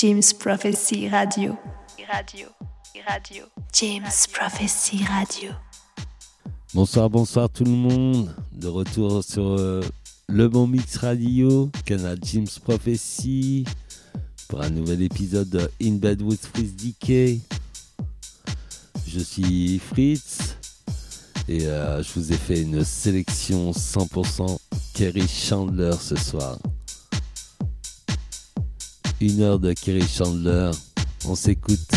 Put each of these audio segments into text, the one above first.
James Prophecy Radio. Radio. Radio. James Prophecy Radio. Bonsoir, bonsoir tout le monde. De retour sur euh, le Bon Mix Radio, canal James Prophecy, pour un nouvel épisode de In Bed with Fritz DK. Je suis Fritz et euh, je vous ai fait une sélection 100% Kerry Chandler ce soir. Une heure de Kerry Chandler, on s'écoute.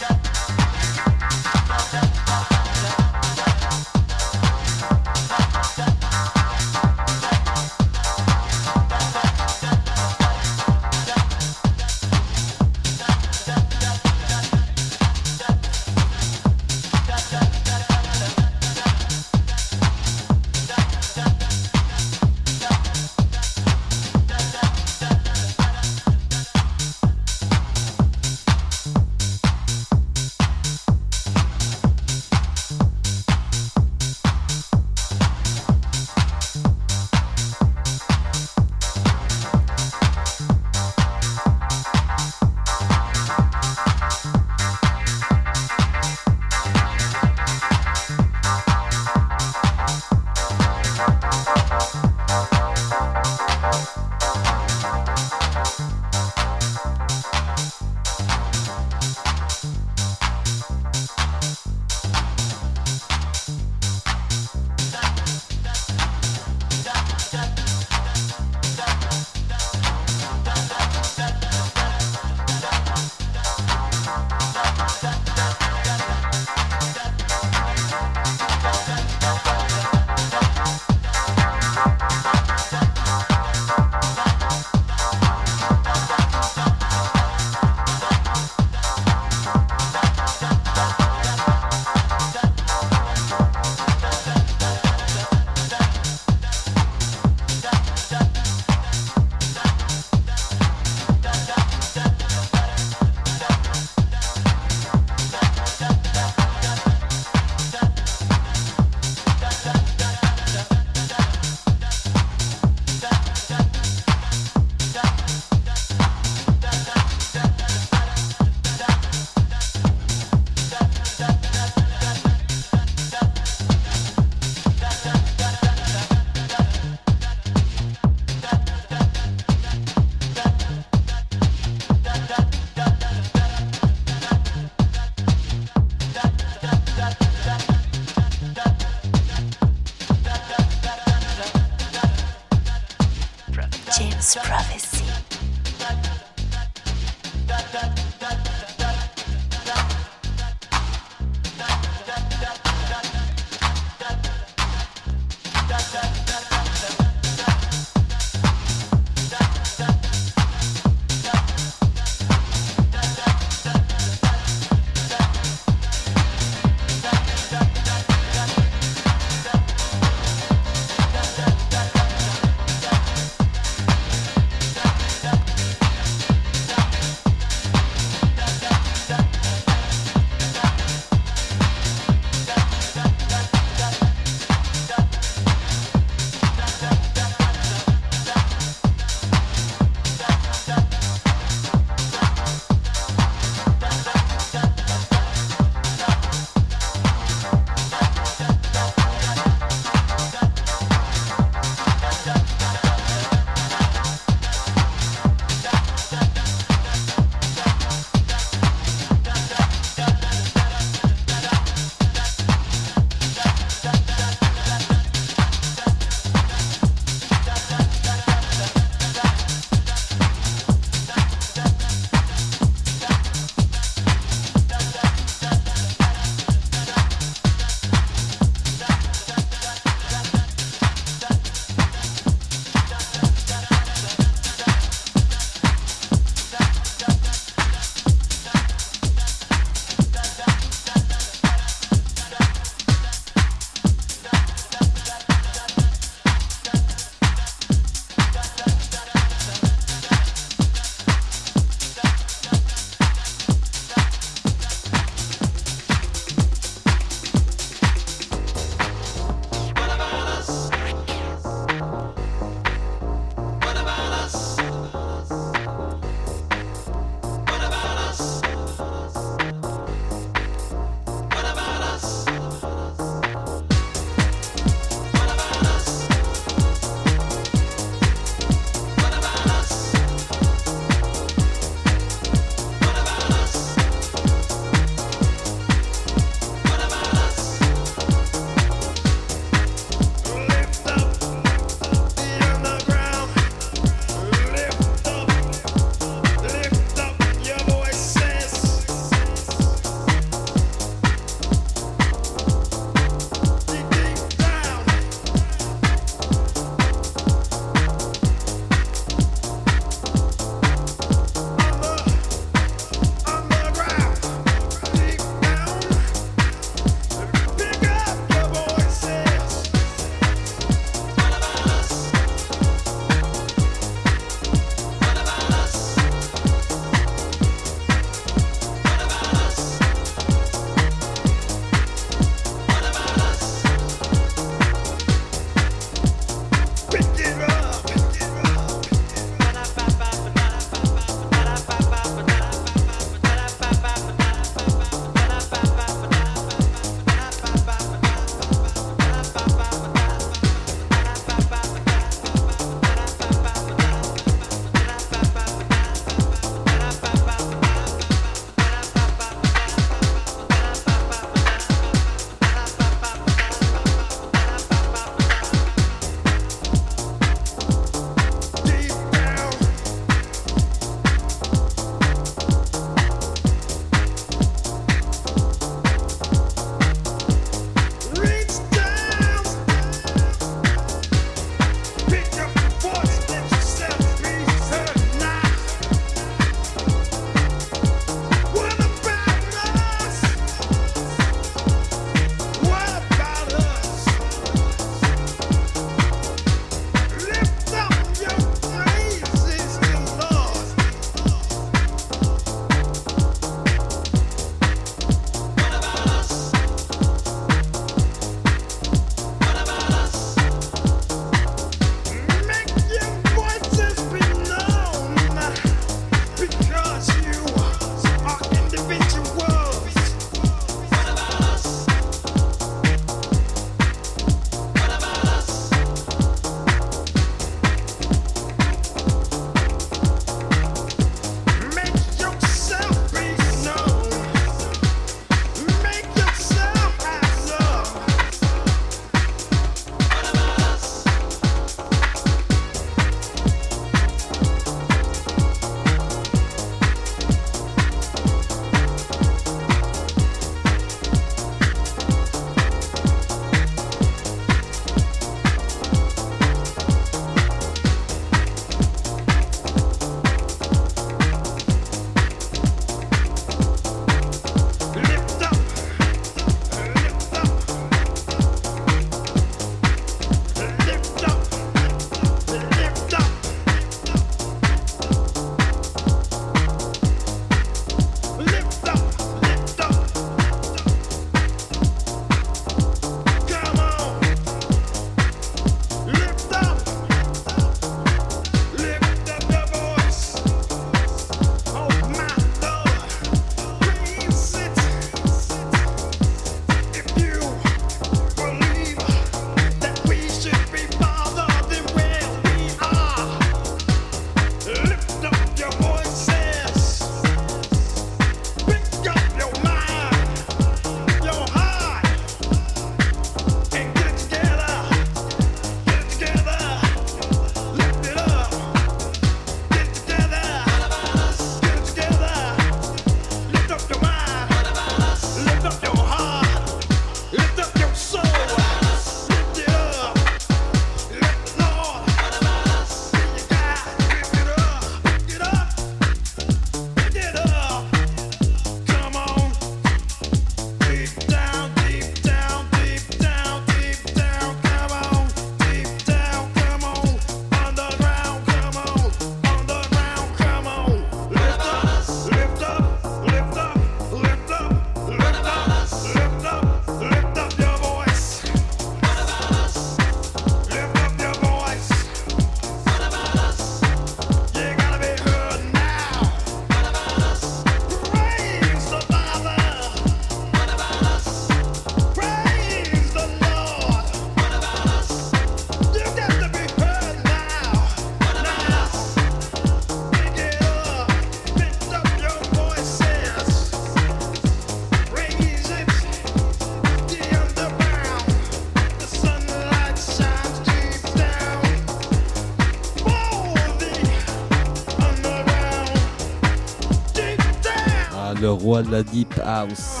Roi de la Deep House,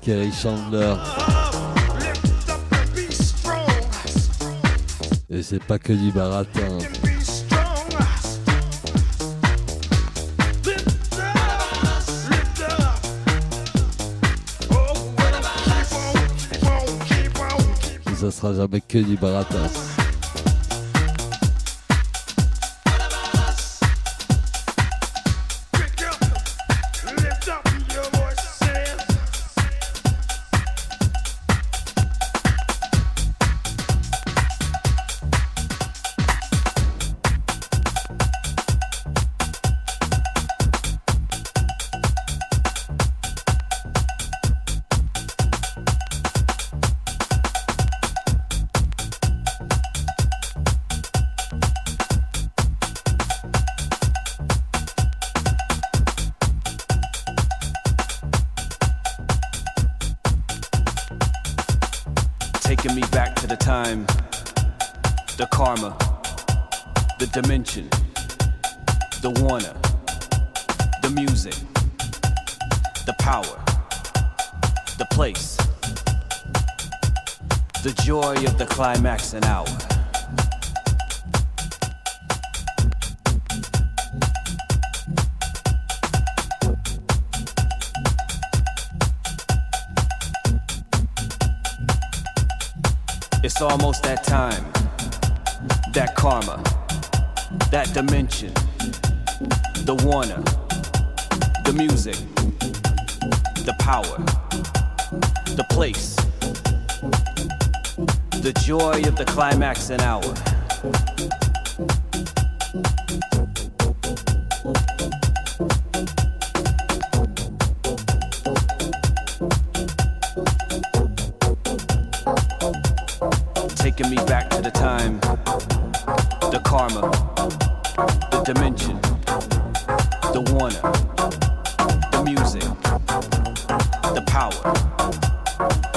Kerry Chandler. Et c'est pas que du baratin. ça sera jamais que du baratin. Dimension, the warner, the music, the power, the place the joy of the climax and hour. Taking me back to the time, the karma, dimension, the warner, the music, the power,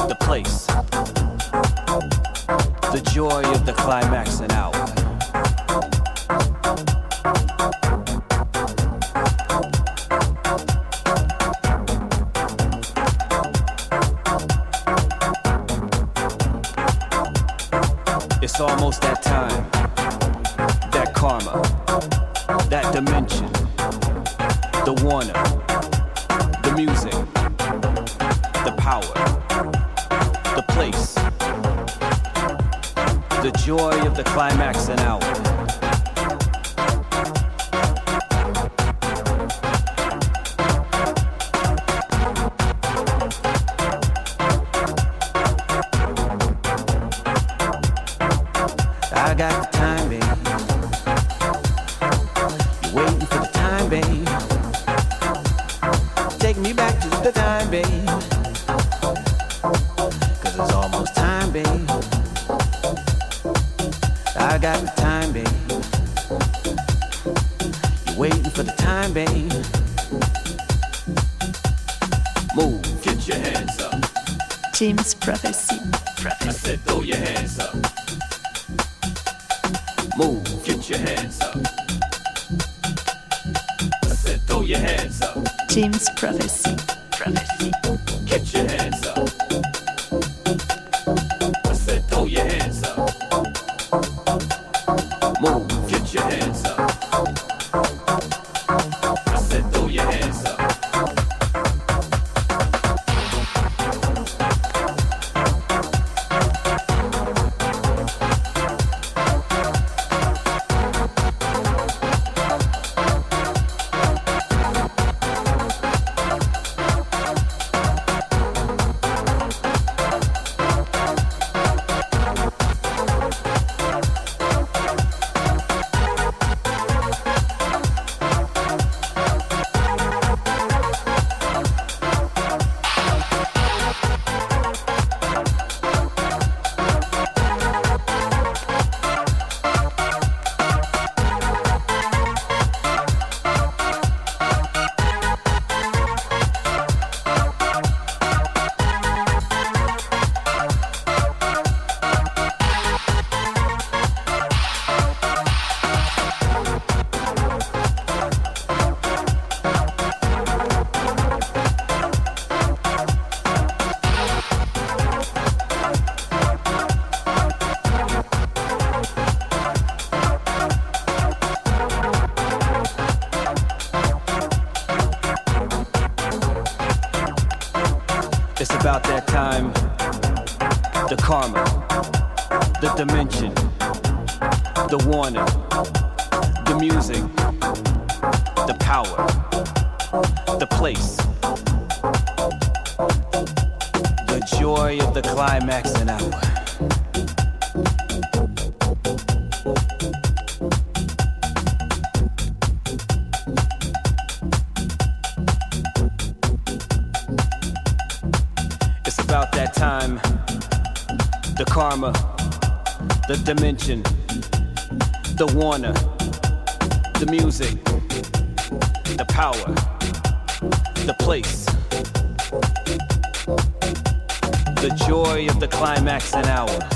the place. The joy of the climax and hour. The climax Prophecy. Prophecy. Get your hands up. The the music, the power, the place, the joy of the climax and hour. It's about that time, the karma, the dimension, the warner, the music, the power, the place, the joy of the climax and hour.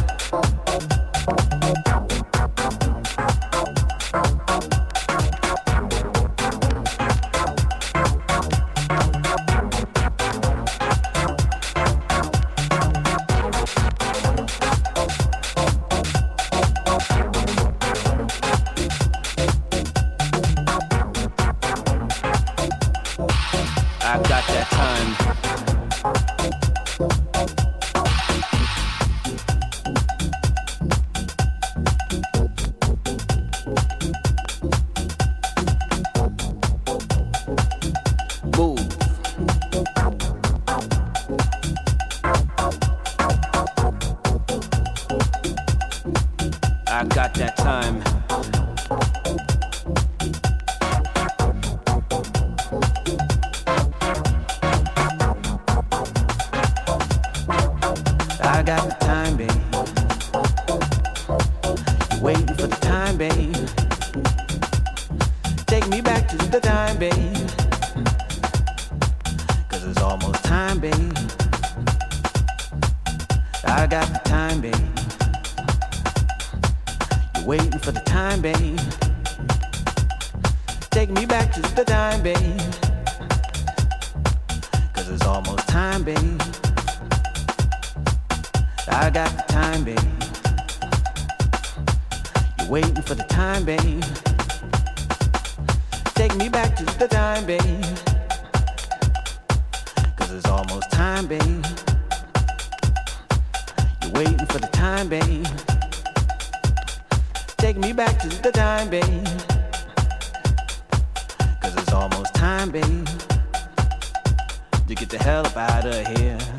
It's almost time, babe. I got the time, babe. You're waiting for the time, babe. Take me back to the time, babe. Cause it's almost time, babe. You're waiting for the time, babe. Take me back to the time, babe. Cause it's almost time, babe. To get the hell up out of here.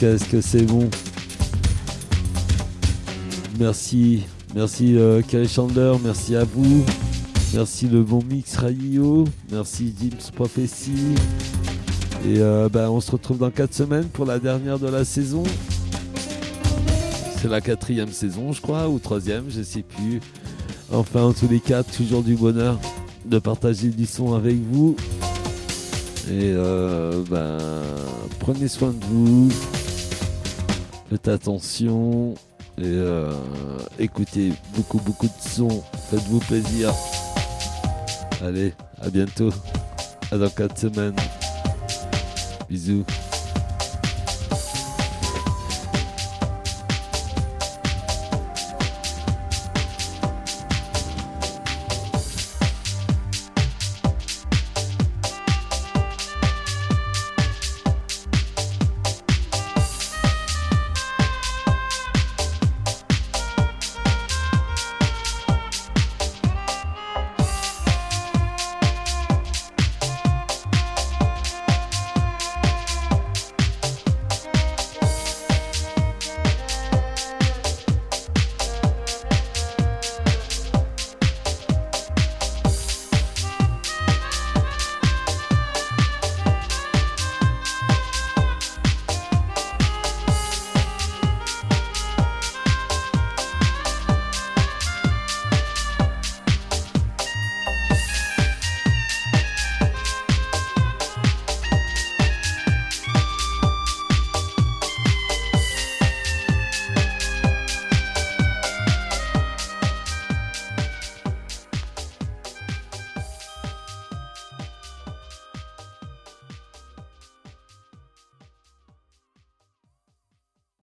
Qu'est-ce que c'est bon. Merci, merci euh, Chandler, merci à vous. Merci le bon mix radio, merci James Prophecy. Et euh, bah, on se retrouve dans 4 semaines pour la dernière de la saison. C'est la quatrième saison, je crois, ou troisième, je sais plus. Enfin, en tous les cas, toujours du bonheur de partager du son avec vous. Et ben, prenez soin de vous. Faites attention. Et euh, écoutez beaucoup, beaucoup de sons. Faites-vous plaisir. Allez, à bientôt. À dans 4 semaines. Bisous.